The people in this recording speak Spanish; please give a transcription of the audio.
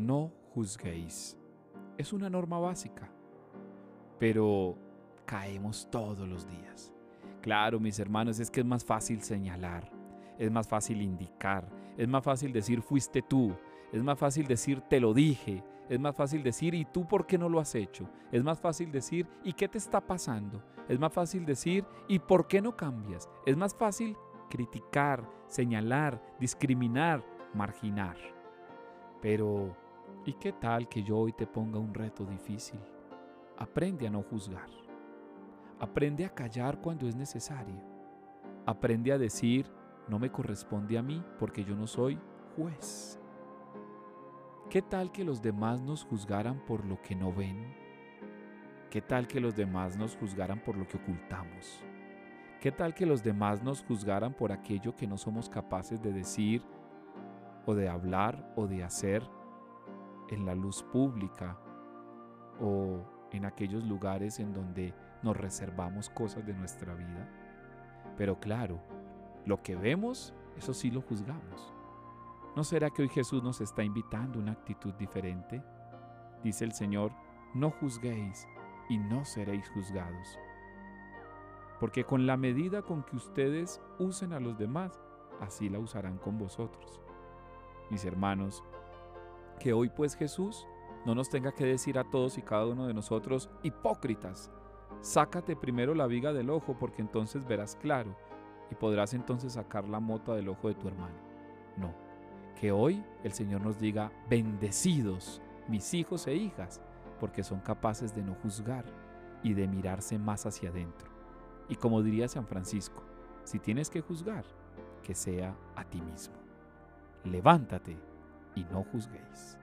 no juzguéis. Es una norma básica, pero caemos todos los días. Claro, mis hermanos, es que es más fácil señalar, es más fácil indicar, es más fácil decir fuiste tú, es más fácil decir te lo dije, es más fácil decir ¿y tú por qué no lo has hecho? Es más fácil decir ¿y qué te está pasando? Es más fácil decir ¿y por qué no cambias? Es más fácil criticar, señalar, discriminar, marginar. Pero, ¿y qué tal que yo hoy te ponga un reto difícil? Aprende a no juzgar. Aprende a callar cuando es necesario. Aprende a decir, no me corresponde a mí porque yo no soy juez. ¿Qué tal que los demás nos juzgaran por lo que no ven? ¿Qué tal que los demás nos juzgaran por lo que ocultamos? ¿Qué tal que los demás nos juzgaran por aquello que no somos capaces de decir o de hablar o de hacer en la luz pública o en aquellos lugares en donde nos reservamos cosas de nuestra vida? Pero claro, lo que vemos, eso sí lo juzgamos. ¿No será que hoy Jesús nos está invitando a una actitud diferente? Dice el Señor, no juzguéis y no seréis juzgados. Porque con la medida con que ustedes usen a los demás, así la usarán con vosotros. Mis hermanos, que hoy pues Jesús no nos tenga que decir a todos y cada uno de nosotros, hipócritas, sácate primero la viga del ojo porque entonces verás claro y podrás entonces sacar la mota del ojo de tu hermano. No, que hoy el Señor nos diga, bendecidos mis hijos e hijas, porque son capaces de no juzgar y de mirarse más hacia adentro. Y como diría San Francisco, si tienes que juzgar, que sea a ti mismo. Levántate y no juzguéis.